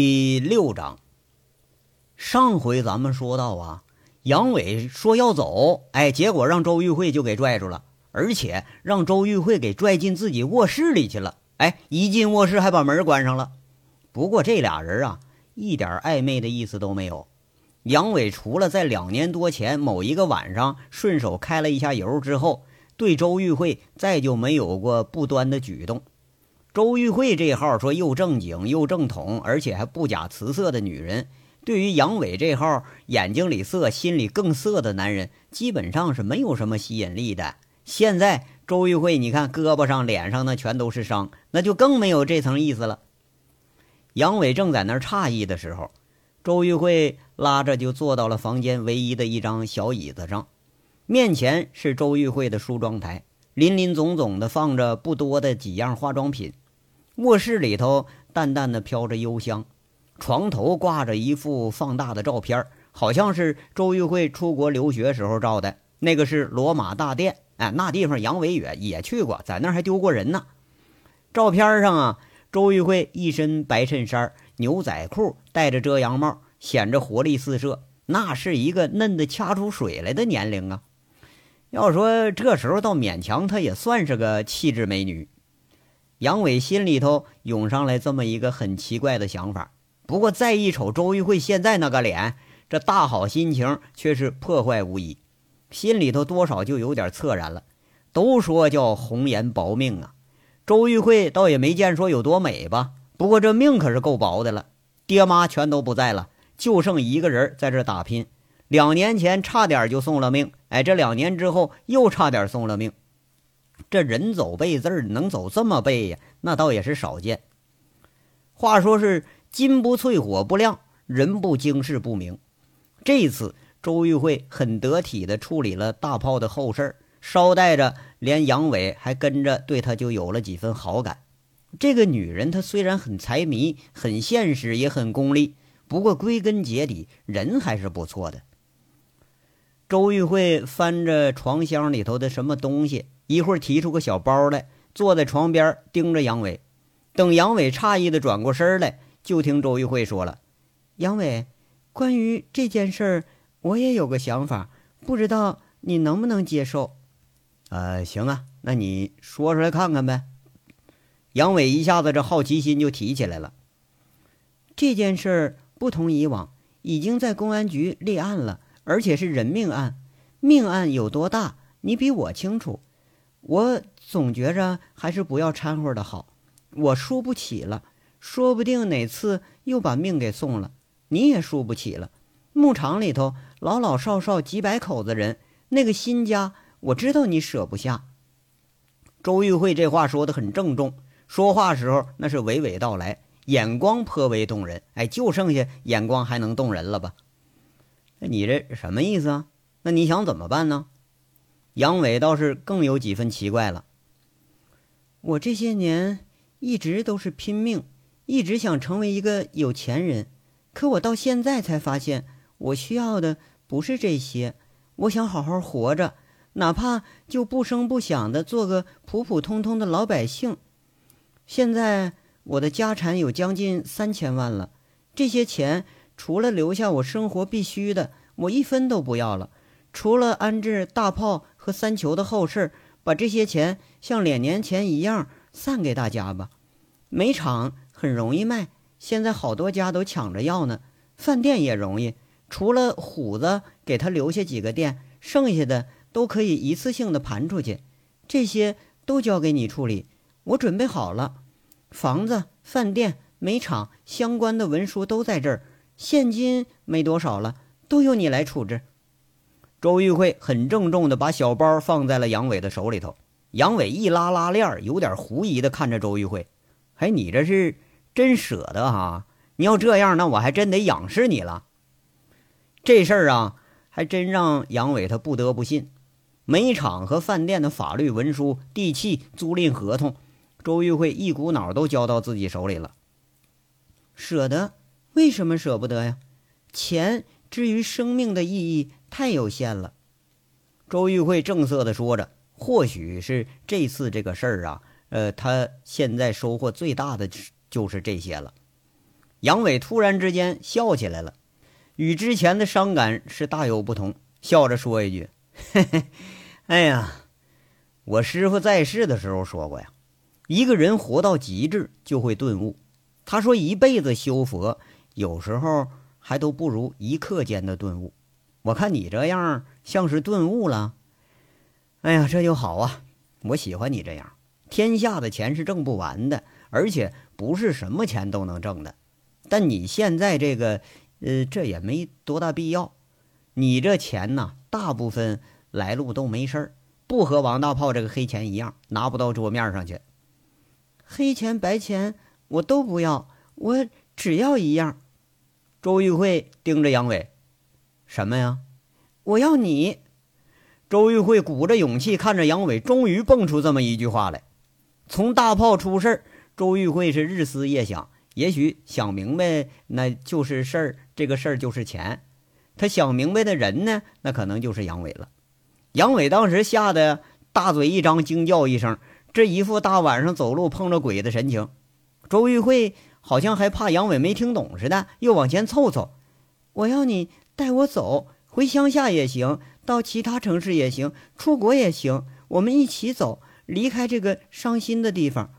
第六章，上回咱们说到啊，杨伟说要走，哎，结果让周玉慧就给拽住了，而且让周玉慧给拽进自己卧室里去了。哎，一进卧室还把门关上了。不过这俩人啊，一点暧昧的意思都没有。杨伟除了在两年多前某一个晚上顺手开了一下油之后，对周玉慧再就没有过不端的举动。周玉慧这号说又正经又正统，而且还不假辞色的女人，对于杨伟这号眼睛里色、心里更色的男人，基本上是没有什么吸引力的。现在周玉慧，你看胳膊上、脸上那全都是伤，那就更没有这层意思了。杨伟正在那儿诧异的时候，周玉慧拉着就坐到了房间唯一的一张小椅子上，面前是周玉慧的梳妆台，林林总总的放着不多的几样化妆品。卧室里头淡淡的飘着幽香，床头挂着一幅放大的照片，好像是周玉慧出国留学时候照的。那个是罗马大殿，哎，那地方杨维远也去过，在那儿还丢过人呢。照片上啊，周玉慧一身白衬衫、牛仔裤，戴着遮阳帽，显着活力四射，那是一个嫩的掐出水来的年龄啊。要说这时候倒勉强，她也算是个气质美女。杨伟心里头涌上来这么一个很奇怪的想法，不过再一瞅周玉慧现在那个脸，这大好心情却是破坏无疑，心里头多少就有点恻然了。都说叫红颜薄命啊，周玉慧倒也没见说有多美吧，不过这命可是够薄的了。爹妈全都不在了，就剩一个人在这打拼。两年前差点就送了命，哎，这两年之后又差点送了命。这人走背字，能走这么背呀？那倒也是少见。话说是金不淬火不亮，人不经世不明。这次周玉慧很得体的处理了大炮的后事，捎带着连杨伟还跟着对他就有了几分好感。这个女人她虽然很财迷、很现实，也很功利，不过归根结底人还是不错的。周玉慧翻着床箱里头的什么东西。一会儿提出个小包来，坐在床边盯着杨伟。等杨伟诧异的转过身来，就听周玉慧说了：“杨伟，关于这件事儿，我也有个想法，不知道你能不能接受？”“呃，行啊，那你说出来看看呗。”杨伟一下子这好奇心就提起来了。这件事儿不同以往，已经在公安局立案了，而且是人命案。命案有多大，你比我清楚。我总觉着还是不要掺和的好，我输不起了，说不定哪次又把命给送了，你也输不起了。牧场里头老老少少几百口子人，那个新家我知道你舍不下。周玉慧这话说的很郑重，说话时候那是娓娓道来，眼光颇为动人。哎，就剩下眼光还能动人了吧？那你这什么意思啊？那你想怎么办呢？杨伟倒是更有几分奇怪了。我这些年一直都是拼命，一直想成为一个有钱人，可我到现在才发现，我需要的不是这些。我想好好活着，哪怕就不声不响的做个普普通通的老百姓。现在我的家产有将近三千万了，这些钱除了留下我生活必须的，我一分都不要了。除了安置大炮和三球的后事，把这些钱像两年前一样散给大家吧。煤厂很容易卖，现在好多家都抢着要呢。饭店也容易，除了虎子给他留下几个店，剩下的都可以一次性的盘出去。这些都交给你处理，我准备好了。房子、饭店、煤厂相关的文书都在这儿，现金没多少了，都由你来处置。周玉慧很郑重地把小包放在了杨伟的手里头。杨伟一拉拉链，有点狐疑地看着周玉慧：“哎，你这是真舍得哈？你要这样，那我还真得仰视你了。”这事儿啊，还真让杨伟他不得不信。煤厂和饭店的法律文书、地契、租赁合同，周玉慧一股脑都交到自己手里了。舍得？为什么舍不得呀？钱至于生命的意义。太有限了，周玉慧正色的说着：“或许是这次这个事儿啊，呃，他现在收获最大的就是这些了。”杨伟突然之间笑起来了，与之前的伤感是大有不同，笑着说一句：“嘿嘿，哎呀，我师傅在世的时候说过呀，一个人活到极致就会顿悟。他说一辈子修佛，有时候还都不如一刻间的顿悟。我看你这样像是顿悟了。哎呀，这就好啊，我喜欢你这样。天下的钱是挣不完的。”而且不是什么钱都能挣的，但你现在这个，呃，这也没多大必要。你这钱呢，大部分来路都没事儿，不和王大炮这个黑钱一样，拿不到桌面上去。黑钱白钱我都不要，我只要一样。周玉慧盯着杨伟，什么呀？我要你。周玉慧鼓着勇气看着杨伟，终于蹦出这么一句话来：从大炮出事儿。周玉慧是日思夜想，也许想明白那就是事儿，这个事儿就是钱。他想明白的人呢，那可能就是杨伟了。杨伟当时吓得大嘴一张，惊叫一声，这一副大晚上走路碰着鬼的神情。周玉慧好像还怕杨伟没听懂似的，又往前凑凑：“我要你带我走，回乡下也行，到其他城市也行，出国也行，我们一起走，离开这个伤心的地方。”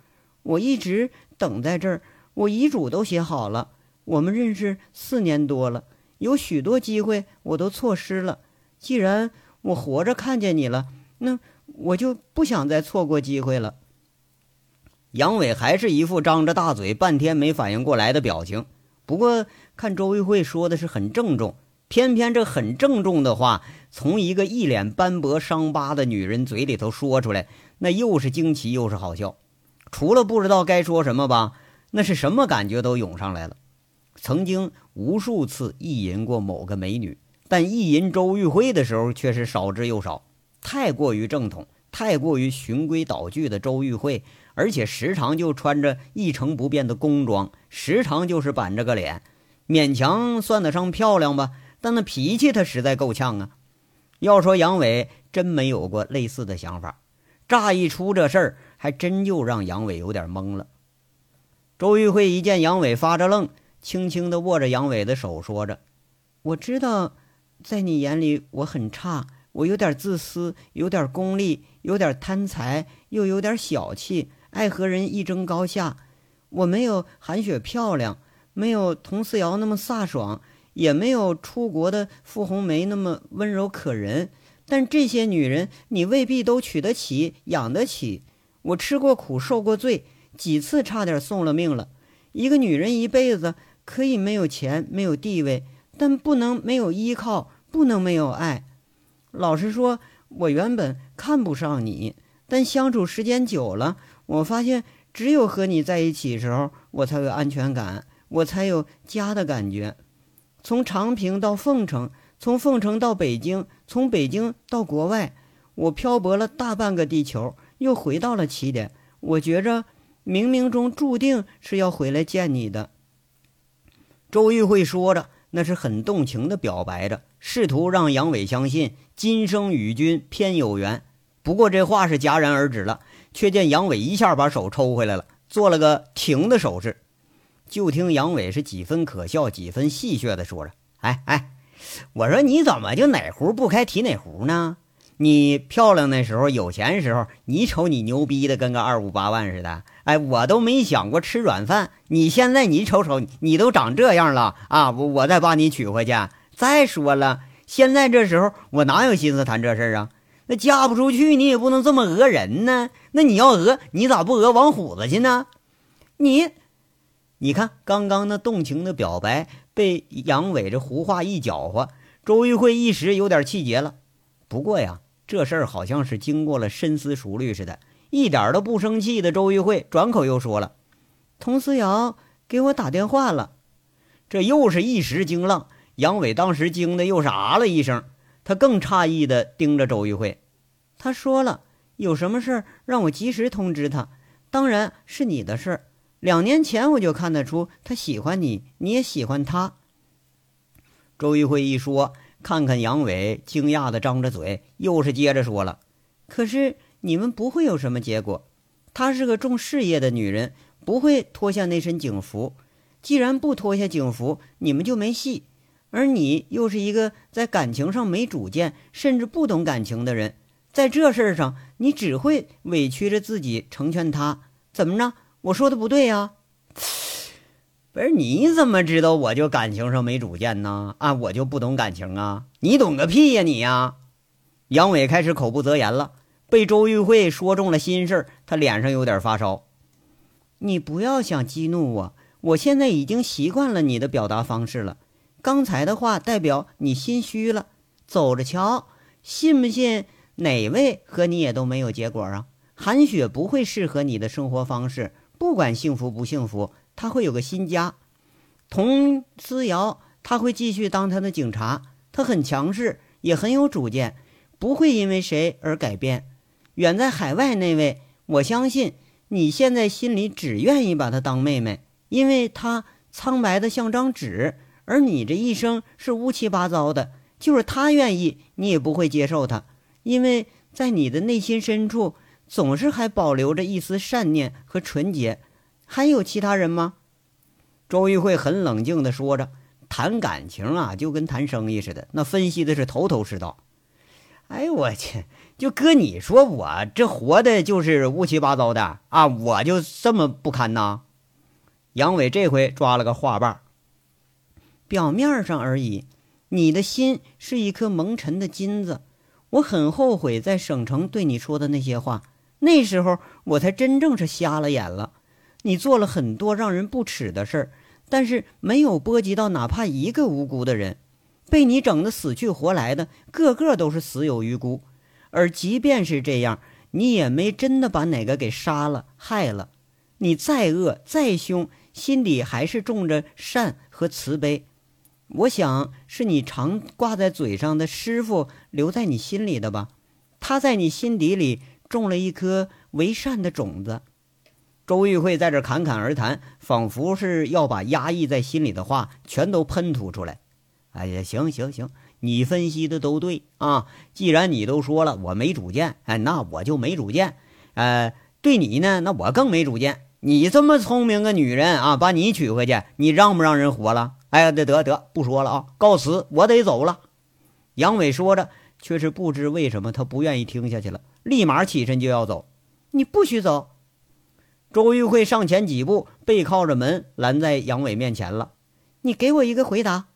我一直等在这儿，我遗嘱都写好了。我们认识四年多了，有许多机会我都错失了。既然我活着看见你了，那我就不想再错过机会了。杨伟还是一副张着大嘴，半天没反应过来的表情。不过看周玉慧说的是很郑重，偏偏这很郑重的话从一个一脸斑驳伤疤的女人嘴里头说出来，那又是惊奇又是好笑。除了不知道该说什么吧，那是什么感觉都涌上来了。曾经无数次意淫过某个美女，但意淫周玉慧的时候却是少之又少。太过于正统、太过于循规蹈矩的周玉慧，而且时常就穿着一成不变的工装，时常就是板着个脸，勉强算得上漂亮吧。但那脾气他实在够呛啊。要说杨伟真没有过类似的想法，乍一出这事儿。还真就让杨伟有点懵了。周玉慧一见杨伟发着愣，轻轻地握着杨伟的手，说着：“我知道，在你眼里我很差，我有点自私，有点功利，有点贪财，又有点小气，爱和人一争高下。我没有韩雪漂亮，没有佟思瑶那么飒爽，也没有出国的傅红梅那么温柔可人。但这些女人，你未必都娶得起，养得起。”我吃过苦，受过罪，几次差点送了命了。一个女人一辈子可以没有钱，没有地位，但不能没有依靠，不能没有爱。老实说，我原本看不上你，但相处时间久了，我发现只有和你在一起时候，我才有安全感，我才有家的感觉。从长平到凤城，从凤城到北京，从北京到国外，我漂泊了大半个地球。又回到了起点，我觉着冥冥中注定是要回来见你的。周玉慧说着，那是很动情的表白着，试图让杨伟相信今生与君偏有缘。不过这话是戛然而止了，却见杨伟一下把手抽回来了，做了个停的手势。就听杨伟是几分可笑，几分戏谑的说着：“哎哎，我说你怎么就哪壶不开提哪壶呢？”你漂亮的时候，有钱时候，你瞅你牛逼的跟个二五八万似的，哎，我都没想过吃软饭。你现在你瞅瞅，你都长这样了啊！我我再把你娶回去。再说了，现在这时候我哪有心思谈这事儿啊？那嫁不出去，你也不能这么讹人呢。那你要讹，你咋不讹王虎子去呢？你，你看刚刚那动情的表白被杨伟这胡话一搅和，周玉慧一时有点气结了。不过呀。这事儿好像是经过了深思熟虑似的，一点都不生气的周玉慧转口又说了：“佟思瑶给我打电话了。”这又是一时惊浪。杨伟当时惊的又是啊了一声，他更诧异的盯着周玉慧。他说了，有什么事儿让我及时通知他，当然是你的事儿。两年前我就看得出他喜欢你，你也喜欢他。周玉慧一说。看看杨伟，惊讶的张着嘴，又是接着说了：“可是你们不会有什么结果。她是个重事业的女人，不会脱下那身警服。既然不脱下警服，你们就没戏。而你又是一个在感情上没主见，甚至不懂感情的人，在这事儿上，你只会委屈着自己成全他。怎么着？我说的不对呀？不是你怎么知道我就感情上没主见呢？啊，我就不懂感情啊？你懂个屁呀你呀！杨伟开始口不择言了，被周玉慧说中了心事他脸上有点发烧。你不要想激怒我，我现在已经习惯了你的表达方式了。刚才的话代表你心虚了，走着瞧，信不信哪位和你也都没有结果啊？韩雪不会适合你的生活方式，不管幸福不幸福，他会有个新家。童思瑶他会继续当他的警察，他很强势，也很有主见，不会因为谁而改变。远在海外那位，我相信你现在心里只愿意把她当妹妹，因为她苍白的像张纸。而你这一生是乌七八糟的，就是他愿意，你也不会接受他，因为在你的内心深处，总是还保留着一丝善念和纯洁。还有其他人吗？周玉慧很冷静地说着：“谈感情啊，就跟谈生意似的，那分析的是头头是道。”哎呦我去！就搁你说我这活的就是乌七八糟的啊，我就这么不堪呐？杨伟这回抓了个话把。表面上而已，你的心是一颗蒙尘的金子。我很后悔在省城对你说的那些话，那时候我才真正是瞎了眼了。你做了很多让人不齿的事儿，但是没有波及到哪怕一个无辜的人。被你整得死去活来的，个个都是死有余辜。而即便是这样，你也没真的把哪个给杀了、害了。你再恶再凶，心里还是种着善和慈悲。我想是你常挂在嘴上的师傅留在你心里的吧？他在你心底里种了一颗为善的种子。周玉慧在这侃侃而谈，仿佛是要把压抑在心里的话全都喷吐出来。哎呀，行行行，你分析的都对啊！既然你都说了我没主见，哎，那我就没主见。呃，对你呢，那我更没主见。你这么聪明个女人啊，把你娶回去，你让不让人活了？哎呀，得得得，不说了啊，告辞，我得走了。杨伟说着，却是不知为什么他不愿意听下去了，立马起身就要走。你不许走！周玉慧上前几步，背靠着门拦在杨伟面前了。你给我一个回答。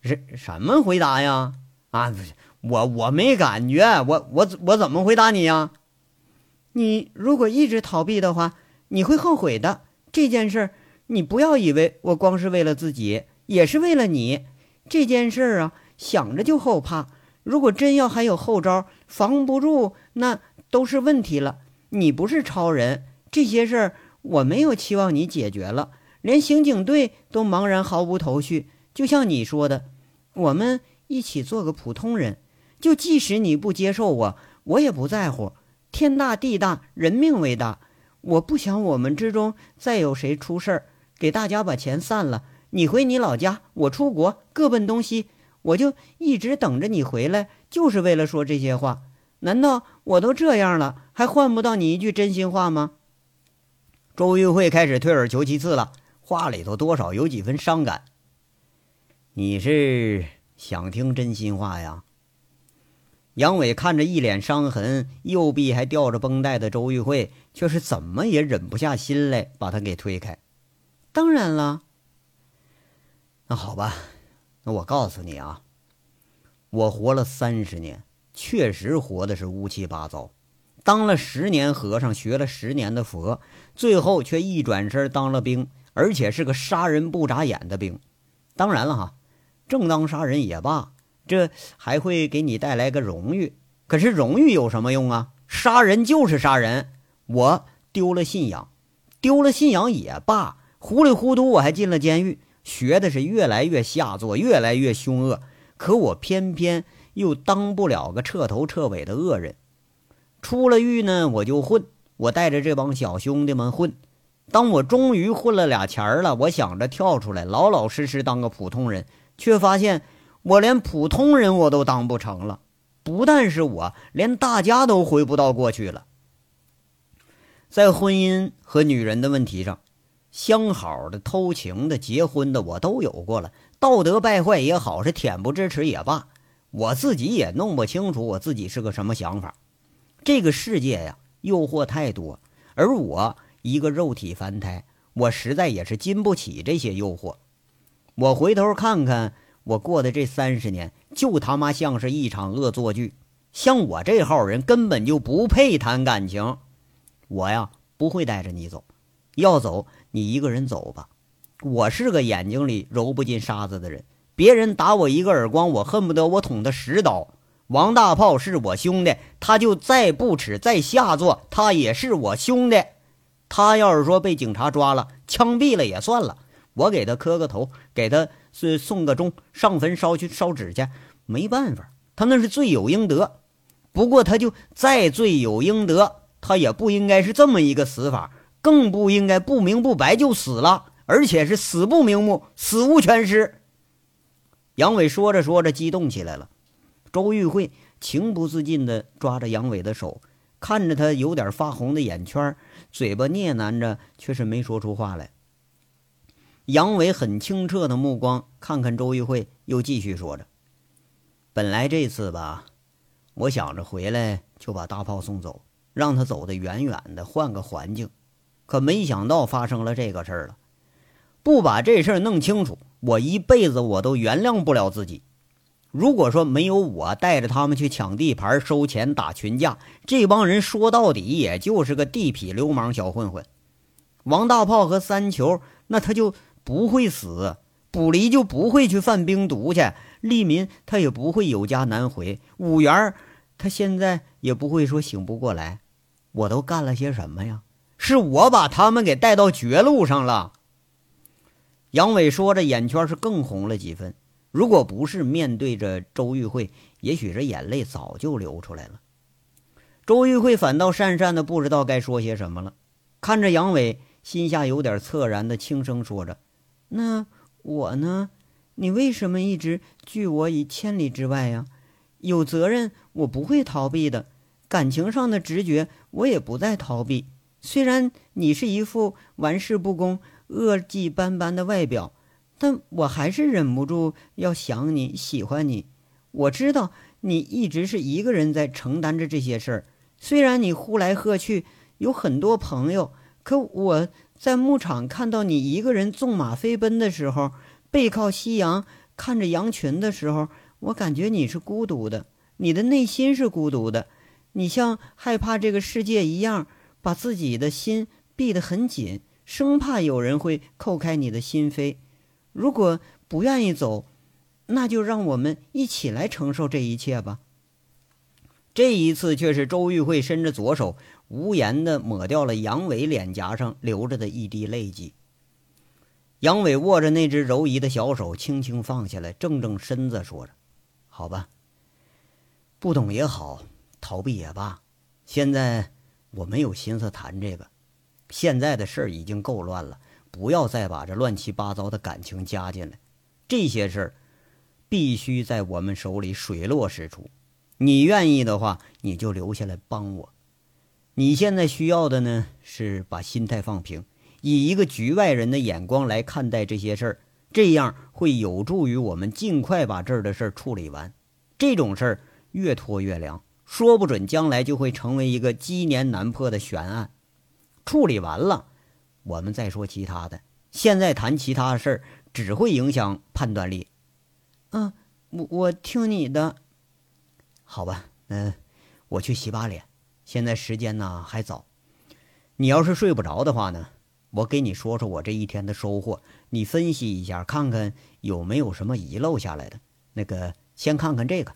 什什么回答呀？啊，我我没感觉，我我我怎么回答你呀？你如果一直逃避的话，你会后悔的。这件事儿，你不要以为我光是为了自己。也是为了你这件事儿啊，想着就后怕。如果真要还有后招，防不住，那都是问题了。你不是超人，这些事儿我没有期望你解决了，连刑警队都茫然毫无头绪。就像你说的，我们一起做个普通人，就即使你不接受我，我也不在乎。天大地大，人命为大，我不想我们之中再有谁出事儿，给大家把钱散了。你回你老家，我出国，各奔东西，我就一直等着你回来，就是为了说这些话。难道我都这样了，还换不到你一句真心话吗？周玉慧开始退而求其次了，话里头多少有几分伤感。你是想听真心话呀？杨伟看着一脸伤痕、右臂还吊着绷带的周玉慧，却是怎么也忍不下心来把他给推开。当然了。那好吧，那我告诉你啊，我活了三十年，确实活的是乌七八糟，当了十年和尚，学了十年的佛，最后却一转身当了兵，而且是个杀人不眨眼的兵。当然了哈，正当杀人也罢，这还会给你带来个荣誉。可是荣誉有什么用啊？杀人就是杀人，我丢了信仰，丢了信仰也罢，糊里糊涂我还进了监狱。学的是越来越下作，越来越凶恶，可我偏偏又当不了个彻头彻尾的恶人。出了狱呢，我就混，我带着这帮小兄弟们混。当我终于混了俩钱儿了，我想着跳出来，老老实实当个普通人，却发现我连普通人我都当不成了。不但是我，连大家都回不到过去了。在婚姻和女人的问题上。相好的、偷情的、结婚的，我都有过了。道德败坏也好，是恬不知耻也罢，我自己也弄不清楚我自己是个什么想法。这个世界呀，诱惑太多，而我一个肉体凡胎，我实在也是经不起这些诱惑。我回头看看我过的这三十年，就他妈像是一场恶作剧。像我这号人根本就不配谈感情。我呀，不会带着你走，要走你一个人走吧。我是个眼睛里揉不进沙子的人，别人打我一个耳光，我恨不得我捅他十刀。王大炮是我兄弟，他就再不耻再下作，他也是我兄弟。他要是说被警察抓了，枪毙了也算了，我给他磕个头，给他是送个钟，上坟烧去烧纸去，没办法，他那是罪有应得。不过他就再罪有应得，他也不应该是这么一个死法，更不应该不明不白就死了，而且是死不瞑目，死无全尸。杨伟说着说着激动起来了。周玉慧情不自禁地抓着杨伟的手，看着他有点发红的眼圈，嘴巴嗫喃着，却是没说出话来。杨伟很清澈的目光看看周玉慧，又继续说着：“本来这次吧，我想着回来就把大炮送走，让他走得远远的，换个环境。可没想到发生了这个事儿了。不把这事儿弄清楚，我一辈子我都原谅不了自己。”如果说没有我带着他们去抢地盘、收钱、打群架，这帮人说到底也就是个地痞流氓、小混混。王大炮和三球，那他就不会死；卜离就不会去贩冰毒去；利民他也不会有家难回；五元他现在也不会说醒不过来。我都干了些什么呀？是我把他们给带到绝路上了。杨伟说着，眼圈是更红了几分。如果不是面对着周玉慧，也许这眼泪早就流出来了。周玉慧反倒讪讪的，不知道该说些什么了。看着杨伟，心下有点恻然的，轻声说着：“那我呢？你为什么一直拒我以千里之外呀？有责任我不会逃避的，感情上的直觉我也不再逃避。虽然你是一副玩世不恭、恶迹斑斑的外表。”但我还是忍不住要想你喜欢你。我知道你一直是一个人在承担着这些事儿，虽然你呼来喝去有很多朋友，可我在牧场看到你一个人纵马飞奔的时候，背靠夕阳看着羊群的时候，我感觉你是孤独的，你的内心是孤独的，你像害怕这个世界一样，把自己的心闭得很紧，生怕有人会扣开你的心扉。如果不愿意走，那就让我们一起来承受这一切吧。这一次却是周玉慧伸着左手，无言的抹掉了杨伟脸颊上流着的一滴泪迹。杨伟握着那只柔仪的小手，轻轻放下来，正正身子，说着：“好吧，不懂也好，逃避也罢。现在我没有心思谈这个，现在的事儿已经够乱了。”不要再把这乱七八糟的感情加进来，这些事儿必须在我们手里水落石出。你愿意的话，你就留下来帮我。你现在需要的呢，是把心态放平，以一个局外人的眼光来看待这些事儿，这样会有助于我们尽快把这儿的事儿处理完。这种事儿越拖越凉，说不准将来就会成为一个积年难破的悬案。处理完了。我们再说其他的，现在谈其他事儿只会影响判断力。嗯，我我听你的。好吧，嗯，我去洗把脸。现在时间呢还早，你要是睡不着的话呢，我给你说说我这一天的收获，你分析一下，看看有没有什么遗漏下来的。那个，先看看这个。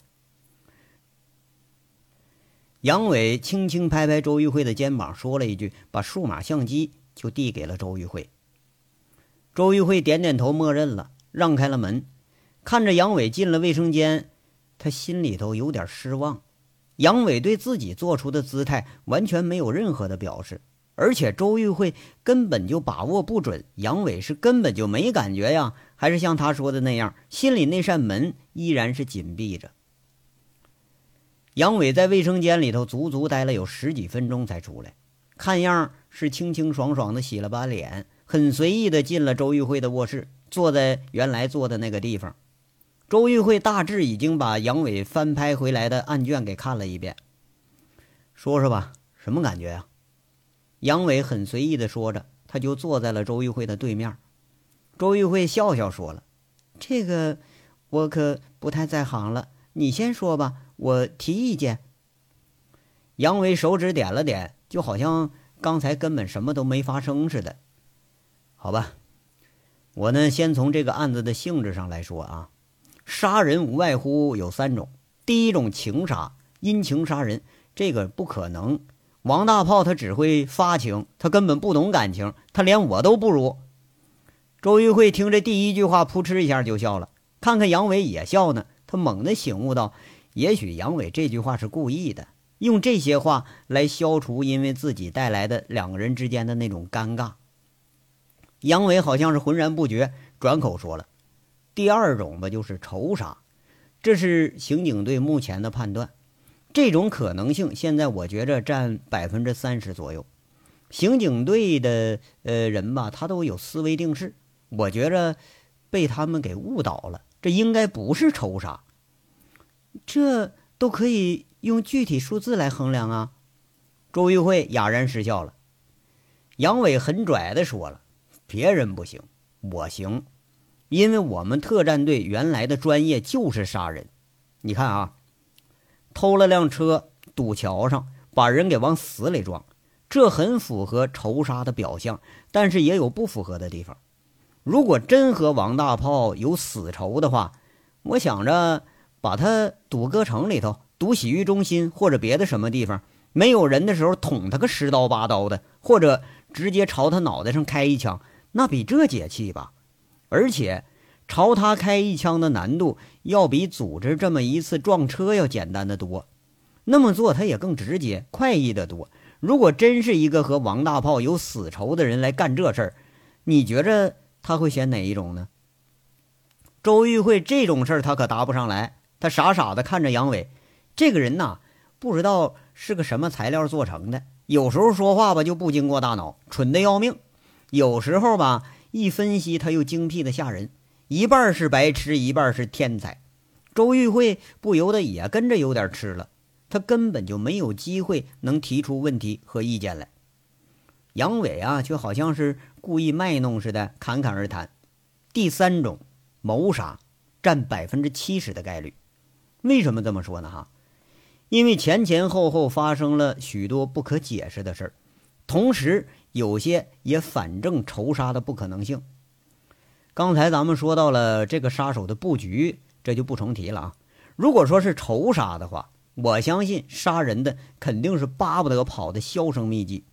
杨伟轻轻拍拍周玉慧的肩膀，说了一句：“把数码相机。”就递给了周玉慧。周玉慧点点头，默认了，让开了门，看着杨伟进了卫生间，他心里头有点失望。杨伟对自己做出的姿态完全没有任何的表示，而且周玉慧根本就把握不准，杨伟是根本就没感觉呀，还是像他说的那样，心里那扇门依然是紧闭着。杨伟在卫生间里头足足待了有十几分钟才出来，看样。是清清爽爽的洗了把脸，很随意的进了周玉慧的卧室，坐在原来坐的那个地方。周玉慧大致已经把杨伟翻拍回来的案卷给看了一遍，说说吧，什么感觉呀？杨伟很随意的说着，他就坐在了周玉慧的对面。周玉慧笑笑说了：“这个我可不太在行了，你先说吧，我提意见。”杨伟手指点了点，就好像刚才根本什么都没发生似的。好吧，我呢，先从这个案子的性质上来说啊，杀人无外乎有三种：第一种情杀，因情杀人，这个不可能。王大炮他只会发情，他根本不懂感情，他连我都不如。周玉慧听这第一句话，扑哧一下就笑了。看看杨伟也笑呢，他猛地醒悟到，也许杨伟这句话是故意的，用这些话来消除因为自己带来的两个人之间的那种尴尬。杨伟好像是浑然不觉，转口说了：“第二种吧，就是仇杀，这是刑警队目前的判断。”这种可能性，现在我觉着占百分之三十左右。刑警队的呃人吧，他都有思维定式，我觉着被他们给误导了。这应该不是仇杀，这都可以用具体数字来衡量啊。周玉慧哑然失笑了。杨伟很拽的说了：“别人不行，我行，因为我们特战队原来的专业就是杀人。你看啊。”偷了辆车，堵桥上，把人给往死里撞，这很符合仇杀的表象，但是也有不符合的地方。如果真和王大炮有死仇的话，我想着把他堵歌城里头，堵洗浴中心或者别的什么地方，没有人的时候捅他个十刀八刀的，或者直接朝他脑袋上开一枪，那比这解气吧。而且。朝他开一枪的难度要比组织这么一次撞车要简单的多，那么做他也更直接、快意的多。如果真是一个和王大炮有死仇的人来干这事儿，你觉着他会选哪一种呢？周玉慧这种事儿他可答不上来，他傻傻的看着杨伟，这个人呐，不知道是个什么材料做成的，有时候说话吧就不经过大脑，蠢的要命；有时候吧一分析他又精辟的吓人。一半是白痴，一半是天才。周玉慧不由得也跟着有点吃了，他根本就没有机会能提出问题和意见来。杨伟啊，却好像是故意卖弄似的，侃侃而谈。第三种，谋杀，占百分之七十的概率。为什么这么说呢？哈，因为前前后后发生了许多不可解释的事儿，同时有些也反证仇杀的不可能性。刚才咱们说到了这个杀手的布局，这就不重提了啊。如果说是仇杀的话，我相信杀人的肯定是巴不得跑的销声匿迹。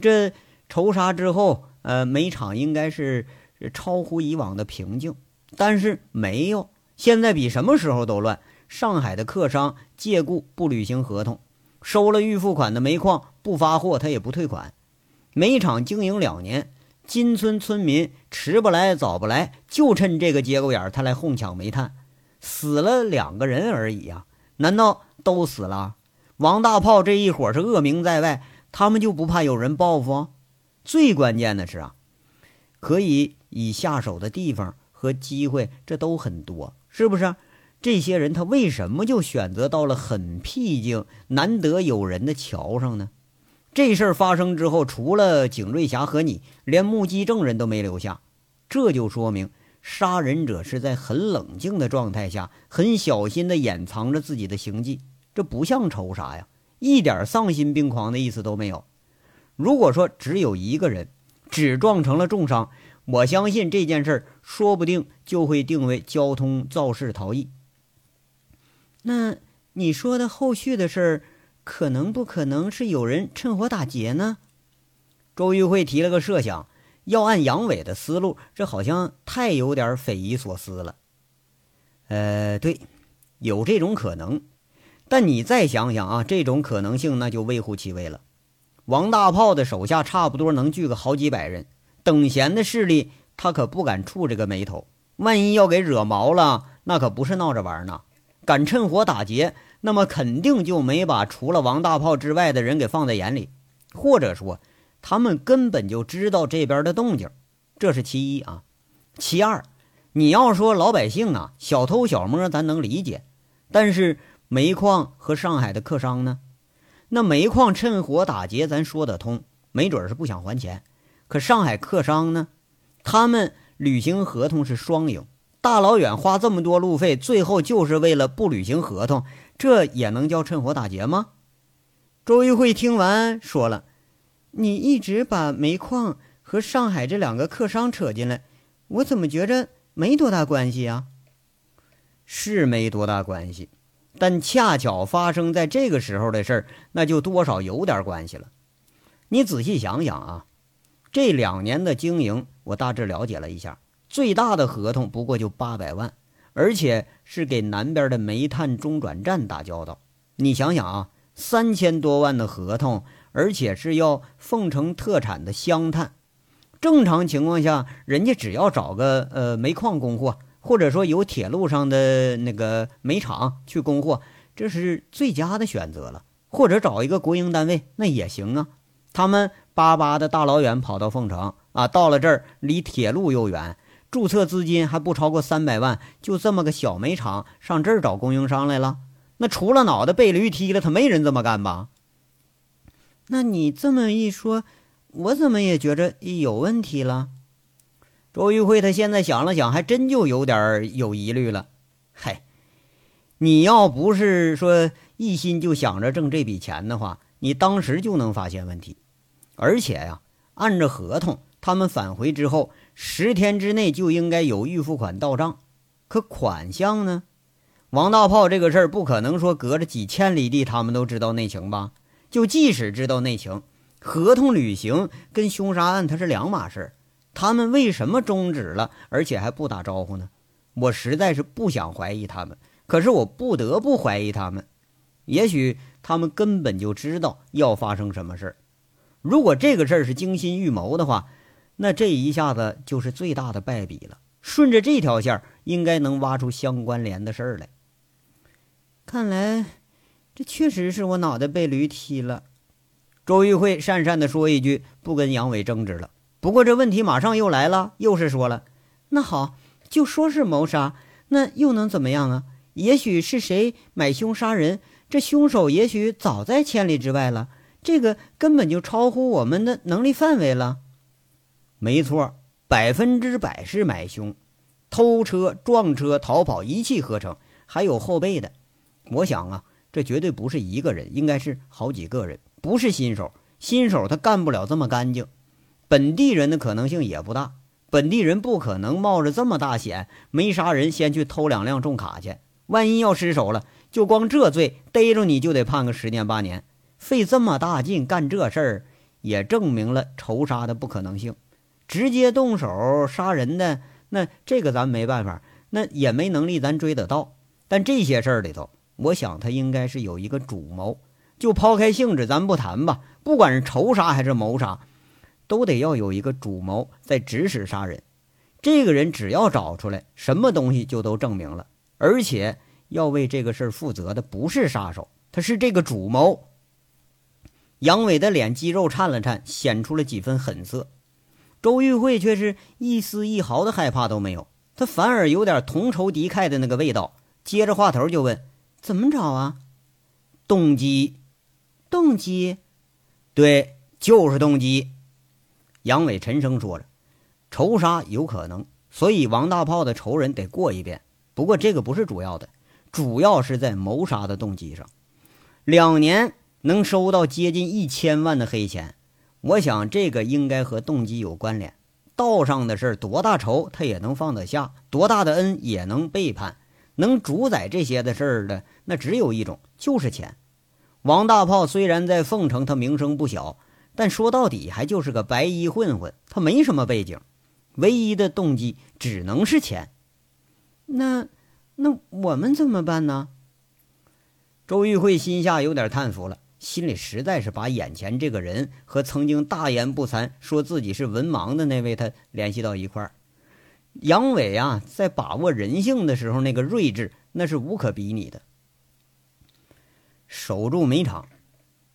这仇杀之后，呃，每场应该是超乎以往的平静，但是没有。现在比什么时候都乱。上海的客商借故不履行合同，收了预付款的煤矿不发货，他也不退款。煤厂经营两年。金村村民迟不来早不来，就趁这个节骨眼他来哄抢煤炭，死了两个人而已呀！难道都死了？王大炮这一伙是恶名在外，他们就不怕有人报复？最关键的是啊，可以以下手的地方和机会，这都很多，是不是？这些人他为什么就选择到了很僻静、难得有人的桥上呢？这事儿发生之后，除了景瑞霞和你，连目击证人都没留下，这就说明杀人者是在很冷静的状态下，很小心地掩藏着自己的行迹。这不像仇杀呀，一点丧心病狂的意思都没有。如果说只有一个人，只撞成了重伤，我相信这件事儿说不定就会定为交通肇事逃逸。那你说的后续的事儿？可能不可能是有人趁火打劫呢？周玉慧提了个设想，要按杨伟的思路，这好像太有点匪夷所思了。呃，对，有这种可能，但你再想想啊，这种可能性那就微乎其微了。王大炮的手下差不多能聚个好几百人，等闲的势力他可不敢触这个眉头，万一要给惹毛了，那可不是闹着玩呢。敢趁火打劫。那么肯定就没把除了王大炮之外的人给放在眼里，或者说，他们根本就知道这边的动静，这是其一啊。其二，你要说老百姓啊，小偷小摸咱能理解，但是煤矿和上海的客商呢？那煤矿趁火打劫，咱说得通，没准是不想还钱。可上海客商呢？他们履行合同是双赢，大老远花这么多路费，最后就是为了不履行合同，这也能叫趁火打劫吗？周玉慧听完说了：“你一直把煤矿和上海这两个客商扯进来，我怎么觉着没多大关系啊？是没多大关系。”但恰巧发生在这个时候的事儿，那就多少有点关系了。你仔细想想啊，这两年的经营，我大致了解了一下，最大的合同不过就八百万，而且是给南边的煤炭中转站打交道。你想想啊，三千多万的合同，而且是要凤城特产的香炭。正常情况下，人家只要找个呃煤矿供货。或者说有铁路上的那个煤厂去供货，这是最佳的选择了。或者找一个国营单位那也行啊。他们巴巴的大老远跑到凤城啊，到了这儿离铁路又远，注册资金还不超过三百万，就这么个小煤厂上这儿找供应商来了。那除了脑袋被驴踢了，他没人这么干吧？那你这么一说，我怎么也觉着有问题了？周玉慧他现在想了想，还真就有点有疑虑了。嗨，你要不是说一心就想着挣这笔钱的话，你当时就能发现问题。而且呀，按照合同，他们返回之后十天之内就应该有预付款到账。可款项呢？王大炮这个事儿不可能说隔着几千里地他们都知道内情吧？就即使知道内情，合同履行跟凶杀案它是两码事儿。他们为什么终止了，而且还不打招呼呢？我实在是不想怀疑他们，可是我不得不怀疑他们。也许他们根本就知道要发生什么事儿。如果这个事儿是精心预谋的话，那这一下子就是最大的败笔了。顺着这条线，应该能挖出相关联的事儿来。看来，这确实是我脑袋被驴踢了。周玉慧讪讪地说一句，不跟杨伟争执了。不过这问题马上又来了，又是说了，那好，就说是谋杀，那又能怎么样啊？也许是谁买凶杀人，这凶手也许早在千里之外了，这个根本就超乎我们的能力范围了。没错，百分之百是买凶，偷车、撞车、逃跑一气呵成，还有后背的。我想啊，这绝对不是一个人，应该是好几个人，不是新手，新手他干不了这么干净。本地人的可能性也不大，本地人不可能冒着这么大险没杀人先去偷两辆重卡去。万一要失手了，就光这罪逮着你就得判个十年八年。费这么大劲干这事儿，也证明了仇杀的不可能性。直接动手杀人的，那这个咱没办法，那也没能力咱追得到。但这些事儿里头，我想他应该是有一个主谋。就抛开性质咱不谈吧，不管是仇杀还是谋杀。都得要有一个主谋在指使杀人，这个人只要找出来，什么东西就都证明了。而且要为这个事儿负责的不是杀手，他是这个主谋。杨伟的脸肌肉颤了颤，显出了几分狠色。周玉慧却是一丝一毫的害怕都没有，他反而有点同仇敌忾的那个味道。接着话头就问：“怎么找啊？动机？动机？对，就是动机。”杨伟沉声说着：“仇杀有可能，所以王大炮的仇人得过一遍。不过这个不是主要的，主要是在谋杀的动机上。两年能收到接近一千万的黑钱，我想这个应该和动机有关联。道上的事儿多大仇他也能放得下，多大的恩也能背叛。能主宰这些的事儿的，那只有一种，就是钱。王大炮虽然在凤城他名声不小。”但说到底，还就是个白衣混混，他没什么背景，唯一的动机只能是钱。那，那我们怎么办呢？周玉慧心下有点叹服了，心里实在是把眼前这个人和曾经大言不惭说自己是文盲的那位他联系到一块儿。杨伟啊，在把握人性的时候，那个睿智那是无可比拟的。守住煤场，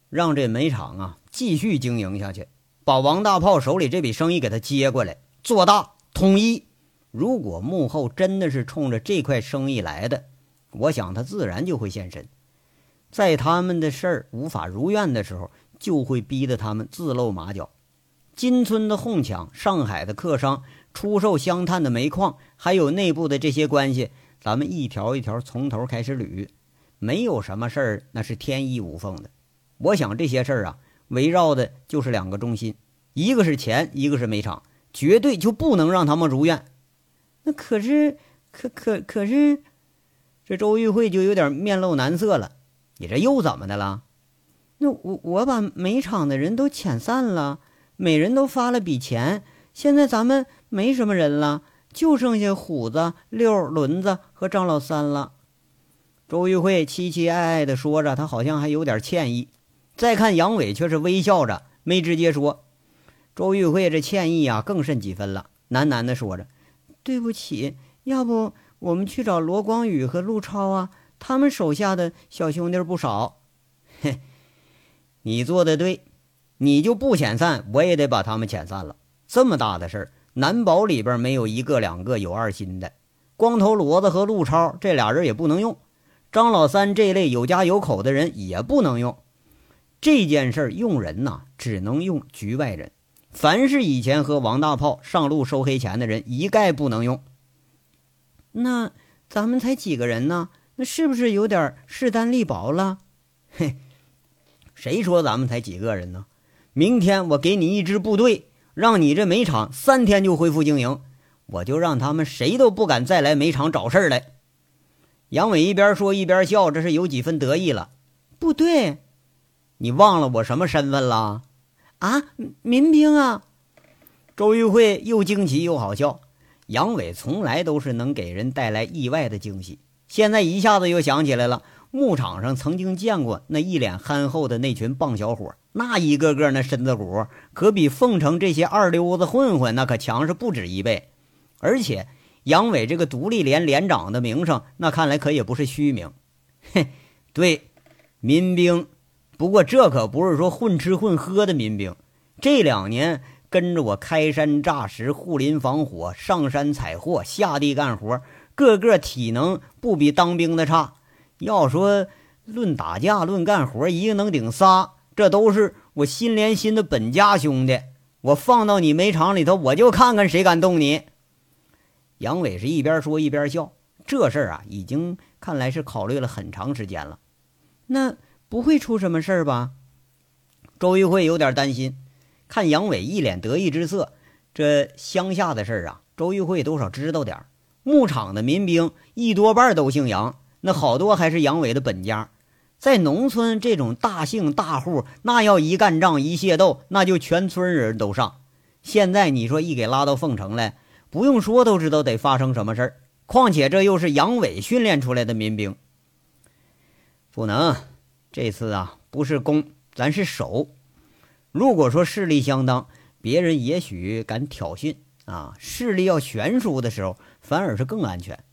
让这煤场啊。继续经营下去，把王大炮手里这笔生意给他接过来，做大统一。如果幕后真的是冲着这块生意来的，我想他自然就会现身。在他们的事儿无法如愿的时候，就会逼得他们自露马脚。金村的哄抢，上海的客商出售香炭的煤矿，还有内部的这些关系，咱们一条一条从头开始捋。没有什么事儿那是天衣无缝的。我想这些事儿啊，围绕的就是两个中心，一个是钱，一个是煤厂，绝对就不能让他们如愿。那可是，可可可是，这周玉慧就有点面露难色了。你这又怎么的了？那我我把煤厂的人都遣散了，每人都发了笔钱，现在咱们没什么人了，就剩下虎子、六、轮子和张老三了。周玉慧凄凄哀哀的说着，他好像还有点歉意。再看杨伟，却是微笑着，没直接说。周玉慧这歉意啊，更甚几分了，喃喃的说着。对不起，要不我们去找罗光宇和陆超啊？他们手下的小兄弟不少。嘿，你做的对，你就不遣散，我也得把他们遣散了。这么大的事儿，难保里边没有一个两个有二心的。光头骡子和陆超这俩人也不能用，张老三这类有家有口的人也不能用。这件事儿用人呐，只能用局外人。凡是以前和王大炮上路收黑钱的人，一概不能用。那咱们才几个人呢？那是不是有点势单力薄了？嘿，谁说咱们才几个人呢？明天我给你一支部队，让你这煤厂三天就恢复经营，我就让他们谁都不敢再来煤厂找事儿来。杨伟一边说一边笑，这是有几分得意了。部队，你忘了我什么身份了？啊，民兵啊！周玉慧又惊奇又好笑。杨伟从来都是能给人带来意外的惊喜，现在一下子又想起来了。牧场上曾经见过那一脸憨厚的那群棒小伙，那一个个那身子骨可比凤城这些二流子混混那可强是不止一倍。而且杨伟这个独立连连长的名声，那看来可也不是虚名。嘿，对，民兵。不过这可不是说混吃混喝的民兵，这两年跟着我开山炸石、护林防火、上山采货、下地干活，个个体能不比当兵的差。要说论打架、论干活，一个能顶仨，这都是我心连心的本家兄弟。我放到你煤厂里头，我就看看谁敢动你。杨伟是一边说一边笑，这事儿啊，已经看来是考虑了很长时间了。那。不会出什么事儿吧？周玉慧有点担心，看杨伟一脸得意之色，这乡下的事儿啊，周玉慧多少知道点儿。牧场的民兵一多半都姓杨，那好多还是杨伟的本家。在农村，这种大姓大户，那要一干仗一械斗，那就全村人都上。现在你说一给拉到凤城来，不用说都知道得发生什么事儿。况且这又是杨伟训练出来的民兵，不能。这次啊，不是攻，咱是守。如果说势力相当，别人也许敢挑衅啊。势力要悬殊的时候，反而是更安全。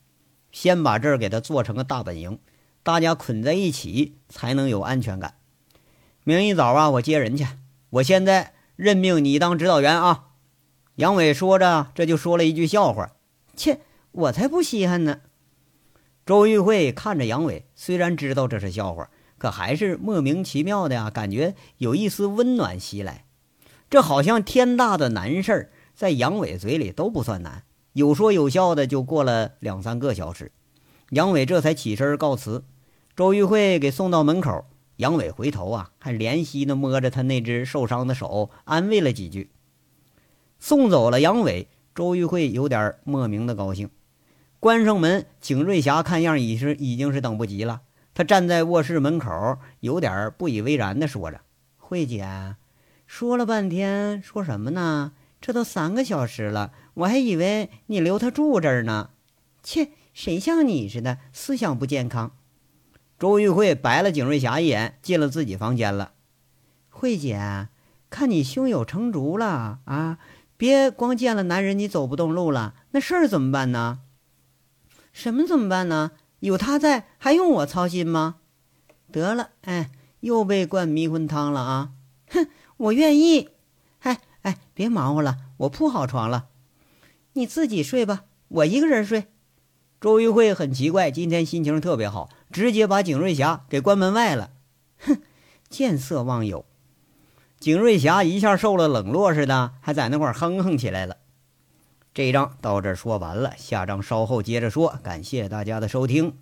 先把这儿给他做成个大本营，大家捆在一起才能有安全感。明一早啊，我接人去。我现在任命你当指导员啊。杨伟说着，这就说了一句笑话：“切，我才不稀罕呢。”周玉慧看着杨伟，虽然知道这是笑话。可还是莫名其妙的呀，感觉有一丝温暖袭来。这好像天大的难事儿，在杨伟嘴里都不算难。有说有笑的，就过了两三个小时，杨伟这才起身告辞。周玉慧给送到门口，杨伟回头啊，还怜惜的摸着他那只受伤的手，安慰了几句。送走了杨伟，周玉慧有点莫名的高兴。关上门，景瑞霞看样已是已经是等不及了。他站在卧室门口，有点不以为然的说着：“慧姐，说了半天，说什么呢？这都三个小时了，我还以为你留他住这儿呢。切，谁像你似的，思想不健康。”周玉慧白了景瑞霞一眼，进了自己房间了。慧姐，看你胸有成竹了啊，别光见了男人你走不动路了，那事儿怎么办呢？什么怎么办呢？有他在，还用我操心吗？得了，哎，又被灌迷魂汤了啊！哼，我愿意。哎哎，别忙活了，我铺好床了。你自己睡吧，我一个人睡。周玉慧很奇怪，今天心情特别好，直接把景瑞霞给关门外了。哼，见色忘友。景瑞霞一下受了冷落似的，还在那块哼哼起来了。这一章到这说完了，下章稍后接着说。感谢大家的收听。